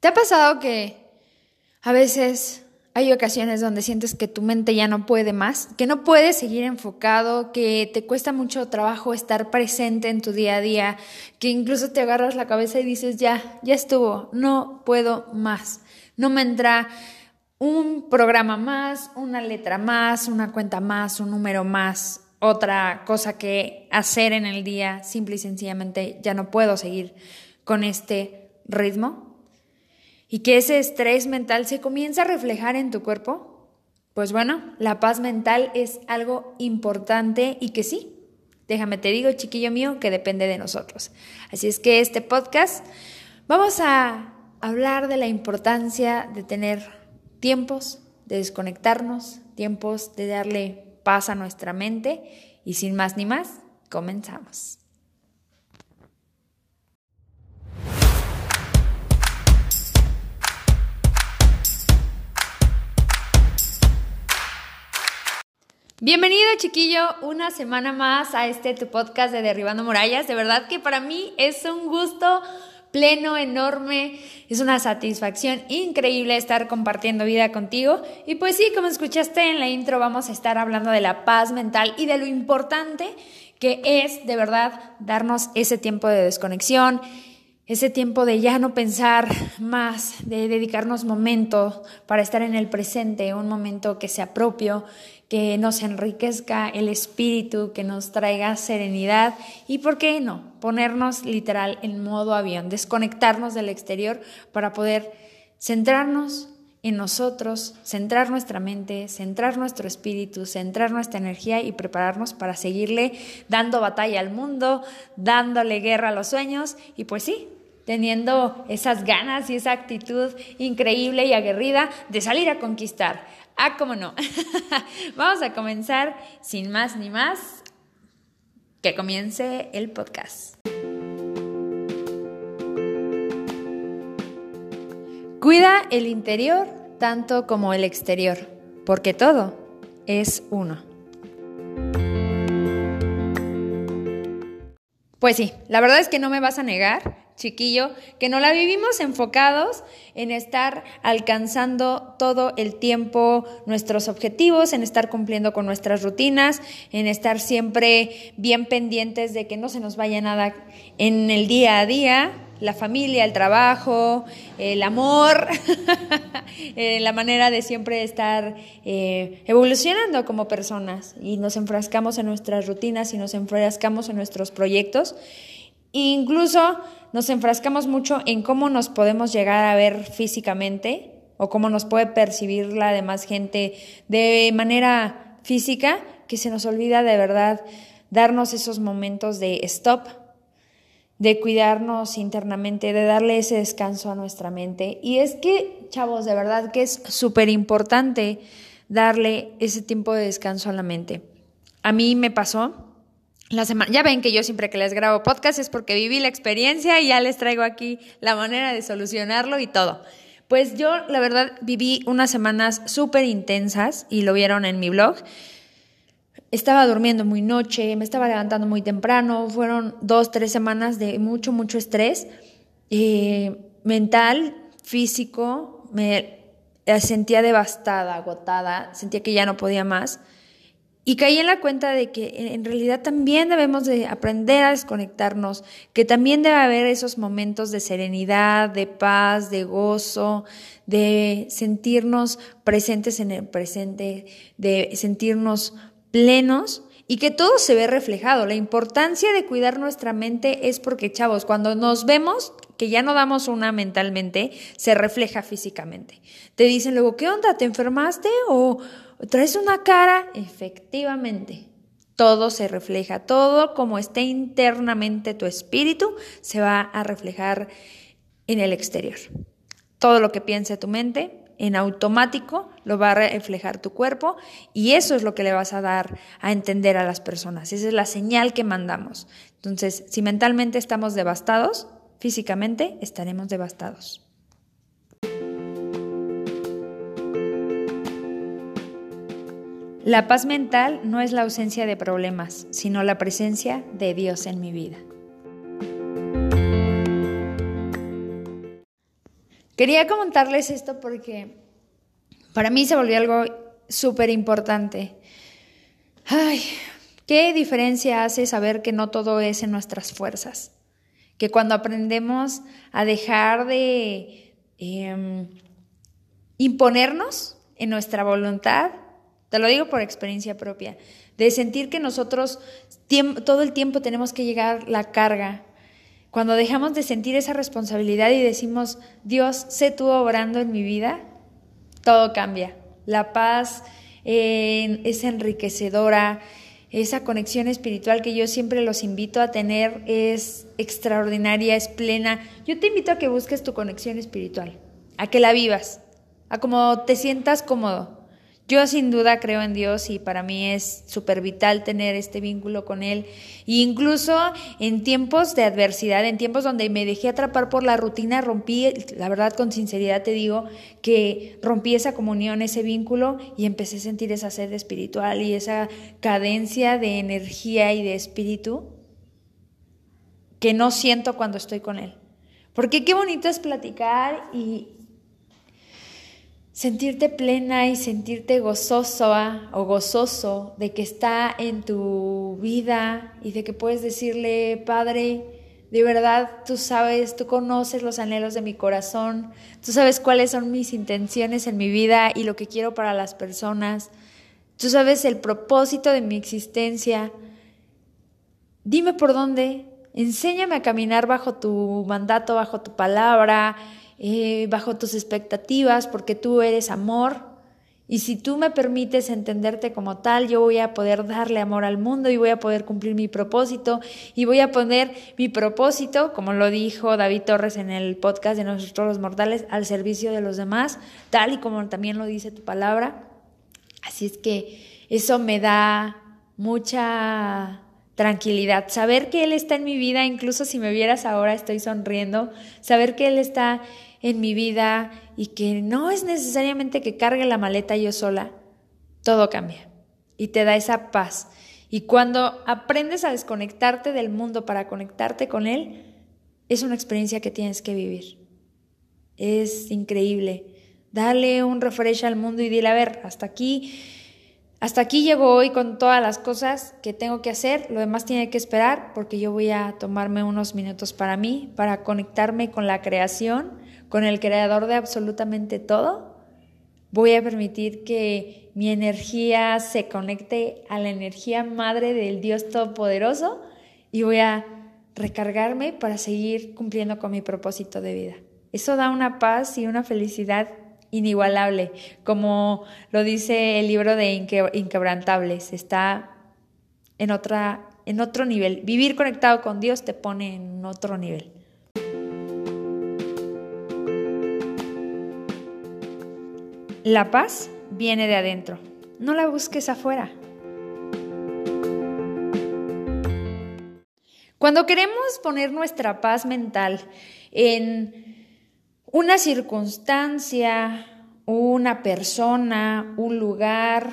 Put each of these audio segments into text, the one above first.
¿Te ha pasado que a veces hay ocasiones donde sientes que tu mente ya no puede más, que no puedes seguir enfocado, que te cuesta mucho trabajo estar presente en tu día a día, que incluso te agarras la cabeza y dices, ya, ya estuvo, no puedo más, no me entra un programa más, una letra más, una cuenta más, un número más, otra cosa que hacer en el día, simple y sencillamente ya no puedo seguir con este ritmo y que ese estrés mental se comienza a reflejar en tu cuerpo, pues bueno, la paz mental es algo importante y que sí, déjame te digo, chiquillo mío, que depende de nosotros. Así es que este podcast vamos a hablar de la importancia de tener tiempos de desconectarnos, tiempos de darle paz a nuestra mente y sin más ni más, comenzamos. Bienvenido chiquillo, una semana más a este tu podcast de Derribando Murallas. De verdad que para mí es un gusto pleno, enorme, es una satisfacción increíble estar compartiendo vida contigo. Y pues sí, como escuchaste en la intro, vamos a estar hablando de la paz mental y de lo importante que es de verdad darnos ese tiempo de desconexión ese tiempo de ya no pensar más, de dedicarnos momento para estar en el presente, un momento que sea propio, que nos enriquezca el espíritu, que nos traiga serenidad y, ¿por qué no?, ponernos literal en modo avión, desconectarnos del exterior para poder centrarnos en nosotros, centrar nuestra mente, centrar nuestro espíritu, centrar nuestra energía y prepararnos para seguirle dando batalla al mundo, dándole guerra a los sueños y pues sí, teniendo esas ganas y esa actitud increíble y aguerrida de salir a conquistar. Ah, cómo no. Vamos a comenzar sin más ni más. Que comience el podcast. Cuida el interior tanto como el exterior, porque todo es uno. Pues sí, la verdad es que no me vas a negar chiquillo, que no la vivimos enfocados en estar alcanzando todo el tiempo nuestros objetivos, en estar cumpliendo con nuestras rutinas, en estar siempre bien pendientes de que no se nos vaya nada en el día a día, la familia, el trabajo, el amor, eh, la manera de siempre estar eh, evolucionando como personas y nos enfrascamos en nuestras rutinas y nos enfrascamos en nuestros proyectos. Incluso nos enfrascamos mucho en cómo nos podemos llegar a ver físicamente o cómo nos puede percibir la demás gente de manera física, que se nos olvida de verdad darnos esos momentos de stop, de cuidarnos internamente, de darle ese descanso a nuestra mente. Y es que, chavos, de verdad que es súper importante darle ese tiempo de descanso a la mente. A mí me pasó la semana, ya ven que yo siempre que les grabo podcast es porque viví la experiencia y ya les traigo aquí la manera de solucionarlo y todo. Pues yo, la verdad, viví unas semanas súper intensas y lo vieron en mi blog. Estaba durmiendo muy noche, me estaba levantando muy temprano, fueron dos, tres semanas de mucho, mucho estrés eh, mental, físico, me sentía devastada, agotada, sentía que ya no podía más. Y caí en la cuenta de que en realidad también debemos de aprender a desconectarnos, que también debe haber esos momentos de serenidad, de paz, de gozo, de sentirnos presentes en el presente, de sentirnos plenos y que todo se ve reflejado. La importancia de cuidar nuestra mente es porque, chavos, cuando nos vemos, que ya no damos una mentalmente, se refleja físicamente. Te dicen luego, ¿qué onda? ¿Te enfermaste? ¿O traes una cara, efectivamente, todo se refleja, todo como esté internamente tu espíritu se va a reflejar en el exterior. Todo lo que piense tu mente en automático lo va a reflejar tu cuerpo y eso es lo que le vas a dar a entender a las personas. Esa es la señal que mandamos. Entonces, si mentalmente estamos devastados, físicamente estaremos devastados. La paz mental no es la ausencia de problemas, sino la presencia de Dios en mi vida. Quería comentarles esto porque para mí se volvió algo súper importante. Ay, ¿qué diferencia hace saber que no todo es en nuestras fuerzas? Que cuando aprendemos a dejar de em, imponernos en nuestra voluntad, te lo digo por experiencia propia, de sentir que nosotros todo el tiempo tenemos que llegar la carga. Cuando dejamos de sentir esa responsabilidad y decimos, Dios, sé tú obrando en mi vida, todo cambia. La paz es enriquecedora, esa conexión espiritual que yo siempre los invito a tener es extraordinaria, es plena. Yo te invito a que busques tu conexión espiritual, a que la vivas, a como te sientas cómodo. Yo sin duda creo en Dios y para mí es súper vital tener este vínculo con Él. E incluso en tiempos de adversidad, en tiempos donde me dejé atrapar por la rutina, rompí, la verdad con sinceridad te digo, que rompí esa comunión, ese vínculo y empecé a sentir esa sed espiritual y esa cadencia de energía y de espíritu que no siento cuando estoy con Él. Porque qué bonito es platicar y, sentirte plena y sentirte gozoso o gozoso de que está en tu vida y de que puedes decirle, Padre, de verdad tú sabes, tú conoces los anhelos de mi corazón, tú sabes cuáles son mis intenciones en mi vida y lo que quiero para las personas, tú sabes el propósito de mi existencia. Dime por dónde, enséñame a caminar bajo tu mandato, bajo tu palabra eh, bajo tus expectativas, porque tú eres amor. Y si tú me permites entenderte como tal, yo voy a poder darle amor al mundo y voy a poder cumplir mi propósito y voy a poner mi propósito, como lo dijo David Torres en el podcast de Nosotros los Mortales, al servicio de los demás, tal y como también lo dice tu palabra. Así es que eso me da mucha tranquilidad, saber que Él está en mi vida, incluso si me vieras ahora estoy sonriendo, saber que Él está en mi vida y que no es necesariamente que cargue la maleta yo sola, todo cambia y te da esa paz. Y cuando aprendes a desconectarte del mundo para conectarte con Él, es una experiencia que tienes que vivir. Es increíble. Dale un refresh al mundo y dile, a ver, hasta aquí, hasta aquí llego hoy con todas las cosas que tengo que hacer. Lo demás tiene que esperar porque yo voy a tomarme unos minutos para mí, para conectarme con la creación con el creador de absolutamente todo, voy a permitir que mi energía se conecte a la energía madre del Dios Todopoderoso y voy a recargarme para seguir cumpliendo con mi propósito de vida. Eso da una paz y una felicidad inigualable, como lo dice el libro de Inquebrantables, está en, otra, en otro nivel. Vivir conectado con Dios te pone en otro nivel. La paz viene de adentro, no la busques afuera. Cuando queremos poner nuestra paz mental en una circunstancia, una persona, un lugar,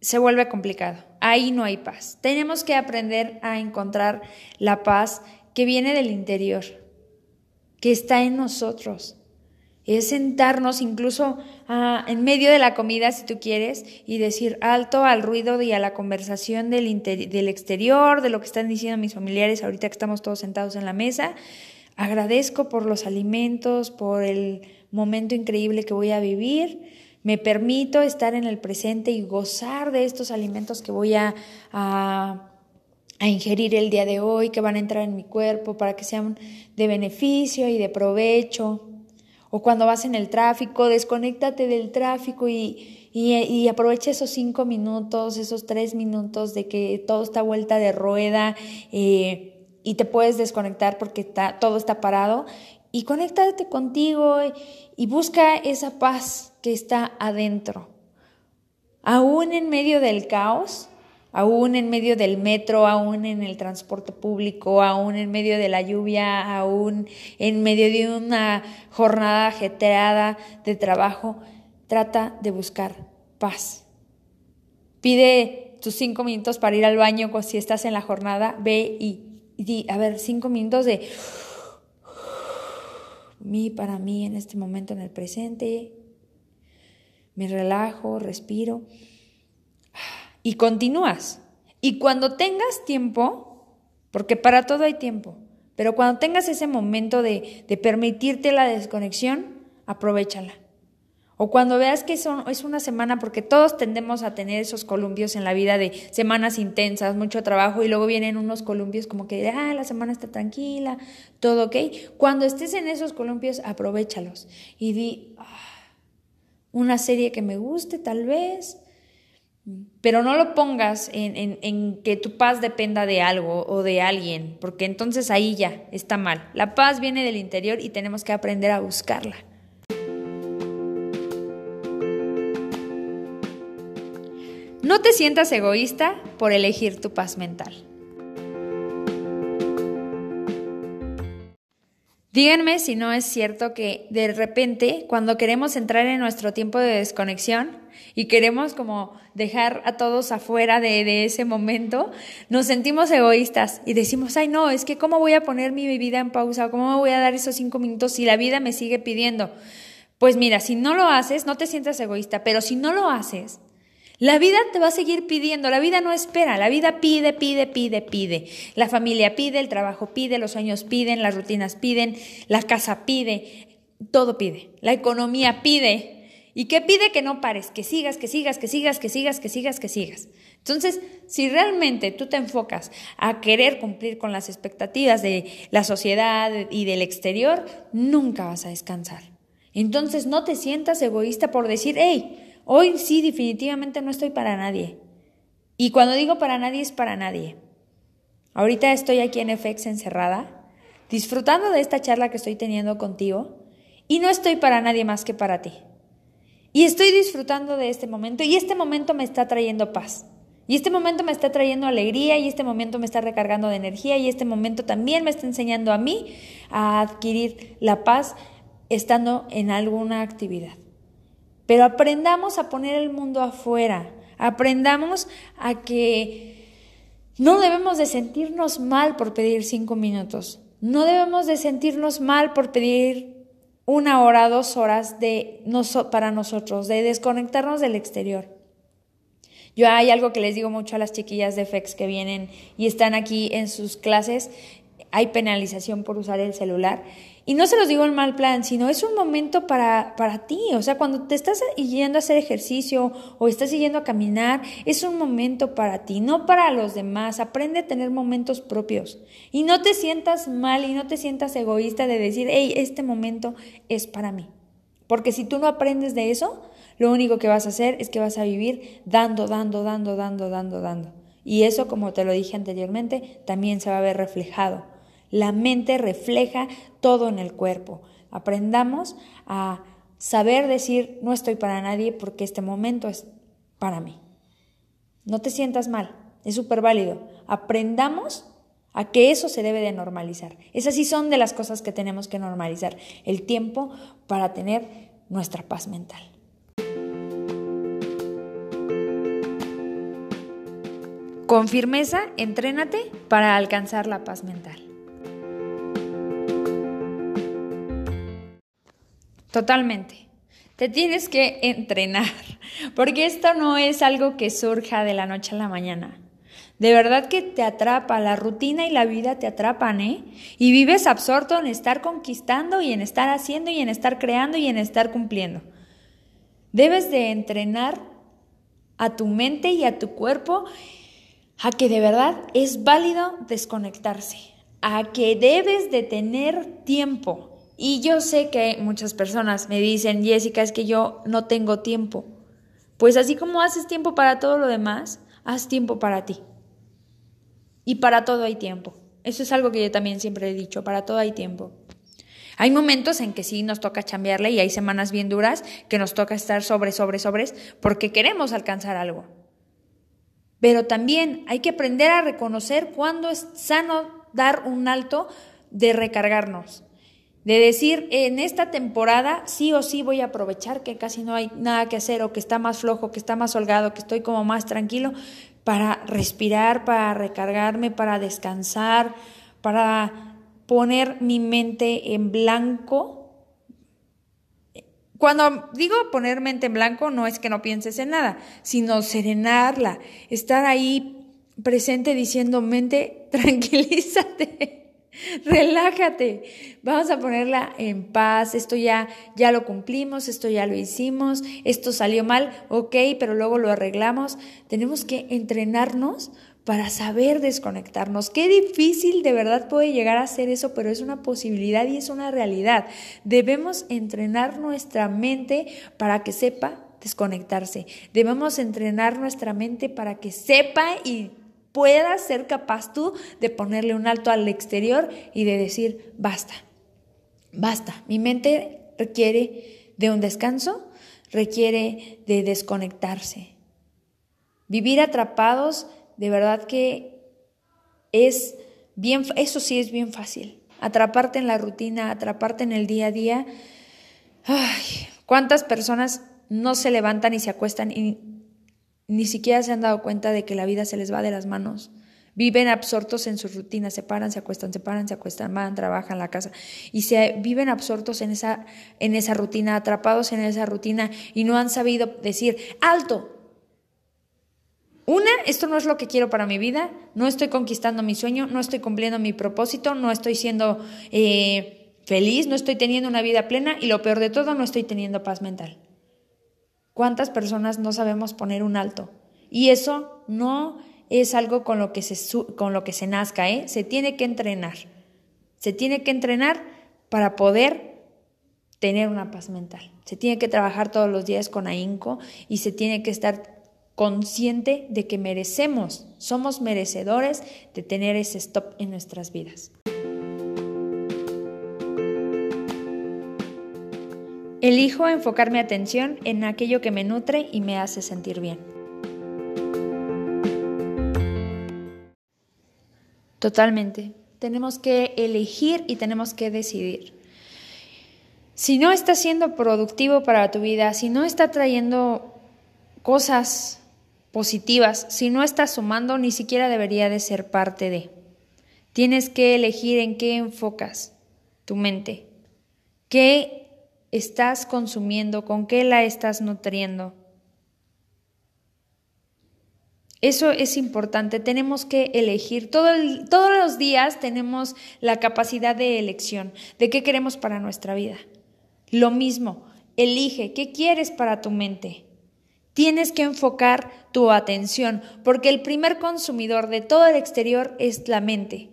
se vuelve complicado. Ahí no hay paz. Tenemos que aprender a encontrar la paz que viene del interior, que está en nosotros es sentarnos incluso ah, en medio de la comida, si tú quieres, y decir alto al ruido y a la conversación del, del exterior, de lo que están diciendo mis familiares ahorita que estamos todos sentados en la mesa. Agradezco por los alimentos, por el momento increíble que voy a vivir. Me permito estar en el presente y gozar de estos alimentos que voy a, a ingerir el día de hoy, que van a entrar en mi cuerpo para que sean de beneficio y de provecho. O cuando vas en el tráfico, desconéctate del tráfico y, y, aprovecha esos cinco minutos, esos tres minutos de que todo está vuelta de rueda eh, y te puedes desconectar porque está, todo está parado. Y conéctate contigo y, y busca esa paz que está adentro. Aún en medio del caos, aún en medio del metro, aún en el transporte público, aún en medio de la lluvia, aún en medio de una jornada ajetreada de trabajo, trata de buscar paz. Pide tus cinco minutos para ir al baño si estás en la jornada, ve y, di, a ver, cinco minutos de mí, para mí en este momento en el presente. Me relajo, respiro y continúas. Y cuando tengas tiempo, porque para todo hay tiempo, pero cuando tengas ese momento de, de permitirte la desconexión, aprovechala. O cuando veas que son, es una semana, porque todos tendemos a tener esos columpios en la vida de semanas intensas, mucho trabajo, y luego vienen unos columpios como que, ah, la semana está tranquila, todo ok. Cuando estés en esos columpios, aprovechalos y di, ah, una serie que me guste tal vez, pero no lo pongas en, en, que tu paz dependa de algo o de alguien, porque entonces ahí ya está mal. La paz viene del interior y tenemos que aprender a buscarla. No te sientas egoísta por elegir tu paz mental. Díganme si no es cierto que de repente cuando queremos entrar en nuestro tiempo de desconexión y queremos como dejar a todos afuera de, de, ese momento, nos sentimos egoístas y decimos, ay no, es que cómo voy a poner mi vida en pausa, cómo me voy a dar esos cinco minutos si la vida me sigue pidiendo. Pues mira, si no lo haces, no te sientas egoísta, pero si no lo haces, la vida te va a seguir pidiendo, la vida no espera, la vida pide, pide, pide, pide. La familia pide, el trabajo pide, los sueños piden, las rutinas piden, la casa pide, todo pide. La economía pide. ¿Y qué pide? Que no pares, que sigas, que sigas, que sigas, que sigas, que sigas, que sigas. Entonces, si realmente tú te enfocas a querer cumplir con las expectativas de la sociedad y del exterior, nunca vas a descansar. Entonces, no te sientas egoísta por decir, hey, Hoy sí, definitivamente no estoy para nadie. Y cuando digo para nadie es para nadie. Ahorita estoy aquí en FX encerrada, disfrutando de esta charla que estoy teniendo contigo, y no estoy para nadie más que para ti. Y estoy disfrutando de este momento, y este momento me está trayendo paz. Y este momento me está trayendo alegría, y este momento me está recargando de energía, y este momento también me está enseñando a mí a adquirir la paz estando en alguna actividad. Pero aprendamos a poner el mundo afuera, aprendamos a que no debemos de sentirnos mal por pedir cinco minutos, no debemos de sentirnos mal por pedir una hora, dos horas de para nosotros, de desconectarnos del exterior. Yo hay algo que les digo mucho a las chiquillas de FEX que vienen y están aquí en sus clases, hay penalización por usar el celular y no se los digo en mal plan, sino es un momento para, para ti. O sea, cuando te estás yendo a hacer ejercicio o estás yendo a caminar, es un momento para ti, no para los demás. Aprende a tener momentos propios. Y no te sientas mal y no te sientas egoísta de decir, hey, este momento es para mí. Porque si tú no aprendes de eso, lo único que vas a hacer es que vas a vivir dando, dando, dando, dando, dando, dando. Y eso, como te lo dije anteriormente, también se va a ver reflejado la mente refleja todo en el cuerpo. Aprendamos a saber decir no estoy para nadie porque este momento es para mí. No te sientas mal, es súper válido. Aprendamos a que eso se debe de normalizar. Esas sí son de las cosas que tenemos que normalizar, el tiempo para tener nuestra paz mental. Con firmeza, entrénate para alcanzar la paz mental. Totalmente. Te tienes que entrenar, porque esto no es algo que surja de la noche a la mañana. De verdad que te atrapa, la rutina y la vida te atrapan, ¿eh? Y vives absorto en estar conquistando y en estar haciendo y en estar creando y en estar cumpliendo. Debes de entrenar a tu mente y a tu cuerpo a que de verdad es válido desconectarse, a que debes de tener tiempo, y yo sé que muchas personas me dicen, Jessica, es que yo no tengo tiempo. Pues así como haces tiempo para todo lo demás, haz tiempo para ti. Y para todo hay tiempo. Eso es algo que yo también siempre he dicho, para todo hay tiempo. Hay momentos en que sí nos toca chambearle y hay semanas bien duras que nos toca estar sobre, sobre, sobres porque queremos alcanzar algo. Pero también hay que aprender a reconocer cuándo es sano dar un alto de recargarnos de decir, en esta temporada sí o sí voy a aprovechar que casi no hay nada que hacer o que está más flojo, que está más holgado, que estoy como más tranquilo, para respirar, para recargarme, para descansar, para poner mi mente en blanco Cuando digo poner mente en blanco, no es que no pienses en nada, sino serenarla, estar ahí presente diciendo, mente, tranquilízate. Relájate, vamos a ponerla en paz, esto ya, ya lo cumplimos, esto ya lo hicimos, esto salió mal, ok, pero luego lo arreglamos. Tenemos que entrenarnos para saber desconectarnos. Qué difícil de verdad puede llegar a ser eso, pero es una posibilidad y es una realidad. Debemos entrenar nuestra mente para que sepa desconectarse. Debemos entrenar nuestra mente para que sepa y pueda ser capaz tú de ponerle un alto al exterior y de decir, basta, basta. Mi mente requiere de un descanso, requiere de desconectarse. Vivir atrapados de verdad que es bien, eso sí es bien fácil. Atraparte en la rutina, atraparte en el día a día. Ay, ¿cuántas personas no se levantan y se acuestan y ni siquiera se han dado cuenta de que la vida se les va de las manos? Viven absortos en su rutina, se paran, se acuestan, se paran, se acuestan, van, trabajan la casa y se viven absortos en esa, en esa rutina, atrapados en esa rutina y no han sabido decir, alto, una, esto no es lo que quiero para mi vida, no estoy conquistando mi sueño, no estoy cumpliendo mi propósito, no estoy siendo eh, feliz, no estoy teniendo una vida plena y lo peor de todo, no estoy teniendo paz mental. ¿Cuántas personas no sabemos poner un alto? Y eso no es algo con lo que se, con lo que se nazca, ¿eh? se tiene que entrenar. Se tiene que entrenar para poder tener una paz mental. Se tiene que trabajar todos los días con ahínco y se tiene que estar consciente de que merecemos, somos merecedores de tener ese stop en nuestras vidas. Elijo enfocar mi atención en aquello que me nutre y me hace sentir bien. Totalmente. Tenemos que elegir y tenemos que decidir. Si no está siendo productivo para tu vida, si no está trayendo cosas positivas. Si no estás sumando, ni siquiera debería de ser parte de. Tienes que elegir en qué enfocas tu mente, qué estás consumiendo, con qué la estás nutriendo. Eso es importante, tenemos que elegir. todos los días tenemos la capacidad de elección de qué queremos para nuestra vida. Lo mismo, elige qué quieres para tu mente. Tienes que enfocar tu atención, porque el primer consumidor de todo el exterior es la mente.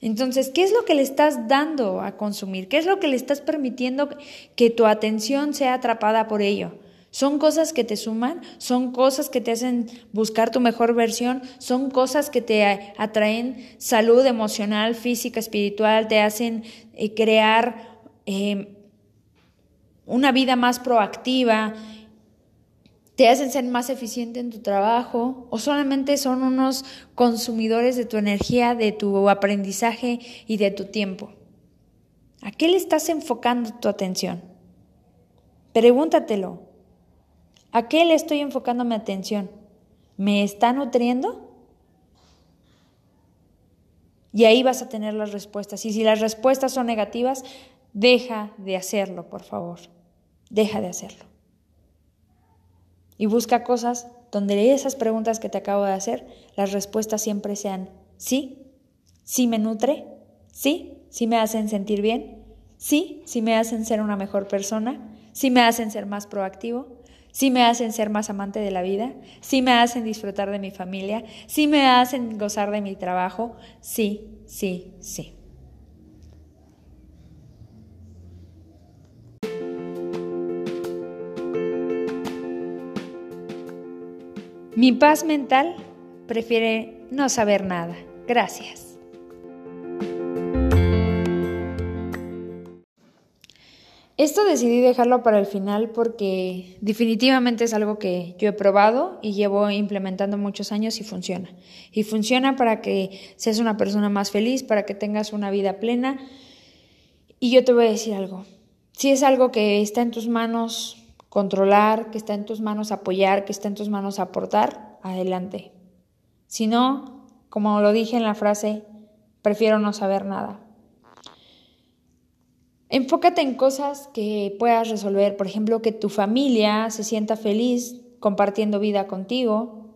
Entonces, ¿qué es lo que le estás dando a consumir? ¿Qué es lo que le estás permitiendo que tu atención sea atrapada por ello? Son cosas que te suman, son cosas que te hacen buscar tu mejor versión, son cosas que te atraen salud emocional, física, espiritual, te hacen eh, crear eh, una vida más proactiva, te hacen ser más eficiente en tu trabajo o solamente son unos consumidores de tu energía, de tu aprendizaje y de tu tiempo. ¿A qué le estás enfocando tu atención? Pregúntatelo. ¿A qué le estoy enfocando mi atención? ¿Me está nutriendo? Y ahí vas a tener las respuestas. Y si las respuestas son negativas, deja de hacerlo, por favor. Deja de hacerlo y busca cosas donde esas preguntas que te acabo de hacer, las respuestas siempre sean sí, sí me nutre, sí, sí me hacen sentir bien, sí, sí me hacen ser una mejor persona, sí me hacen ser más proactivo, sí me hacen ser más amante de la vida, sí me hacen disfrutar de mi familia, sí me hacen gozar de mi trabajo, sí, sí, sí. Mi paz mental prefiere no saber nada. Gracias. Esto decidí dejarlo para el final porque definitivamente es algo que yo he probado y llevo implementando muchos años y funciona. Y funciona para que seas una persona más feliz, para que tengas una vida plena. Y yo te voy a decir algo. Si es algo que está en tus manos, controlar, que está en tus manos apoyar, que está en tus manos aportar, adelante. Si no, como lo dije en la frase, prefiero no saber nada. Enfócate en cosas que puedas resolver, por ejemplo, que tu familia se sienta feliz compartiendo vida contigo,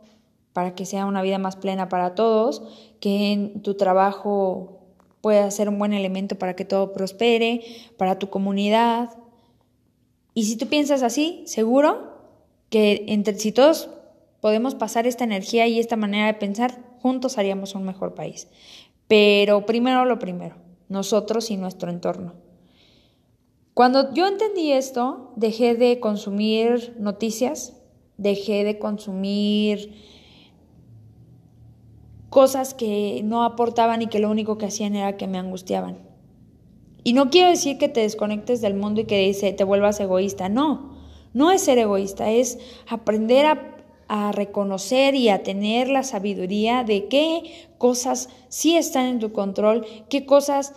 para que sea una vida más plena para todos, que en tu trabajo pueda ser un buen elemento para que todo prospere, para tu comunidad. Y si tú piensas así, seguro que entre si todos podemos pasar esta energía y esta manera de pensar, juntos haríamos un mejor país. Pero primero lo primero, nosotros y nuestro entorno. Cuando yo entendí esto, dejé de consumir noticias, dejé de consumir cosas que no aportaban y que lo único que hacían era que me angustiaban. Y no quiero decir que te desconectes del mundo y que dice, te vuelvas egoísta, no, no es ser egoísta, es aprender a, reconocer y a tener la sabiduría de qué cosas sí están en tu control, qué cosas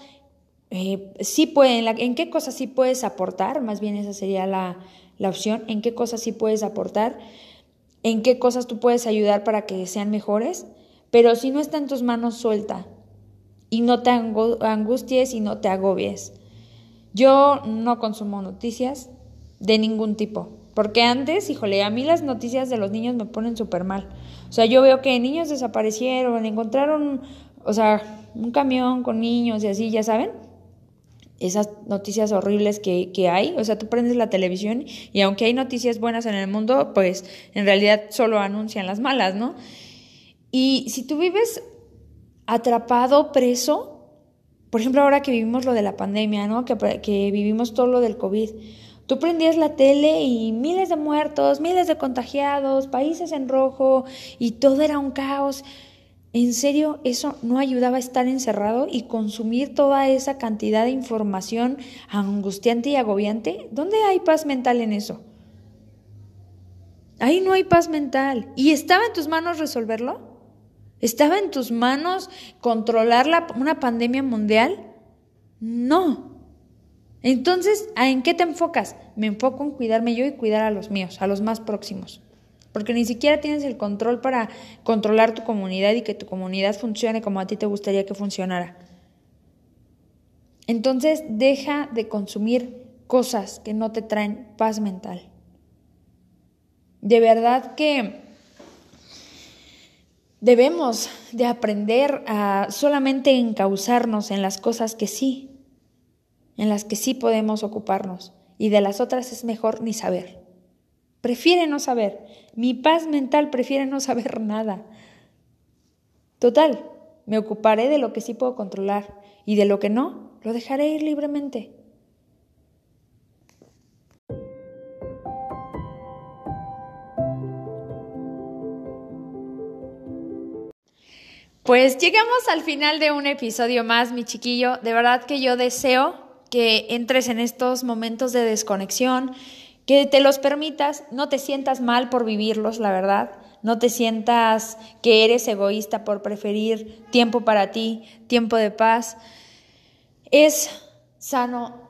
eh, sí pueden, en qué cosas sí puedes aportar, más bien esa sería la opción, en qué cosas sí puedes aportar, en qué cosas tú puedes ayudar para que sean mejores, pero si no está en tus manos, suelta y no te angusties y no te agobies. Yo no consumo noticias de ningún tipo, porque antes, híjole, a mí las noticias de los niños me ponen súper mal. O sea, yo veo que niños desaparecieron, encontraron, o sea, un camión con niños y así, ya saben esas noticias horribles que, que, hay. O sea, tú prendes la televisión y aunque hay noticias buenas en el mundo, pues en realidad solo anuncian las malas, ¿no? Y si tú vives atrapado, preso, por ejemplo, ahora que vivimos lo de la pandemia, ¿no? Que, que vivimos todo lo del COVID. Tú prendías la tele y miles de muertos, miles de contagiados, países en rojo y todo era un caos. ¿En serio eso no ayudaba a estar encerrado y consumir toda esa cantidad de información angustiante y agobiante? ¿Dónde hay paz mental en eso? Ahí no hay paz mental. ¿Y estaba en tus manos resolverlo? ¿Estaba en tus manos controlar una pandemia mundial? No. Entonces, ¿en qué te enfocas? Me enfoco en cuidarme yo y cuidar a los míos, a los más próximos porque ni siquiera tienes el control para controlar tu comunidad y que tu comunidad funcione como a ti te gustaría que funcionara. Entonces deja de consumir cosas que no te traen paz mental. De verdad que debemos de aprender a solamente encauzarnos en las cosas que sí, en las que sí podemos ocuparnos, y de las otras es mejor ni saber. Prefiere no saber. Mi paz mental prefiere no saber nada. Total, me ocuparé de lo que sí puedo controlar y de lo que no, lo dejaré ir libremente. Pues llegamos al final de un episodio más, mi chiquillo. De verdad que yo deseo que entres en estos momentos de desconexión, que te los permitas, no te sientas mal por vivirlos, la verdad, no te sientas que eres egoísta por preferir tiempo para ti, tiempo de paz. Es sano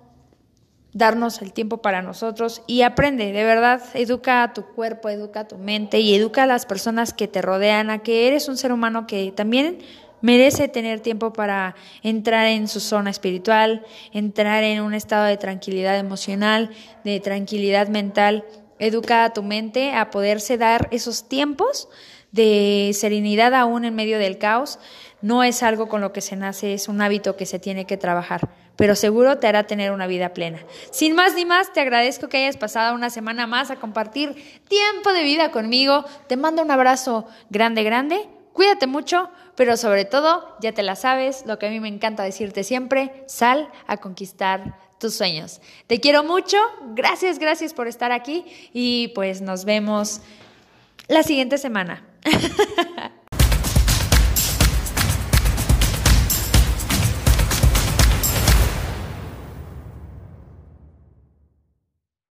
darnos el tiempo para nosotros y aprende, de verdad, educa a tu cuerpo, educa a tu mente y educa a las personas que te rodean a que eres un ser humano que también merece tener tiempo para entrar en su zona espiritual, entrar en un estado de tranquilidad emocional, de tranquilidad mental. Educa a tu mente a poderse dar esos tiempos de serenidad aún en medio del caos. No es algo con lo que se nace, es un hábito que se tiene que trabajar, pero seguro te hará tener una vida plena. Sin más ni más, te agradezco que hayas pasado una semana más a compartir tiempo de vida conmigo. Te mando un abrazo grande, grande. Cuídate mucho pero sobre todo, ya te la sabes, lo que a mí me encanta decirte siempre, sal a conquistar tus sueños. Te quiero mucho, gracias, gracias por estar aquí y pues nos vemos la siguiente semana.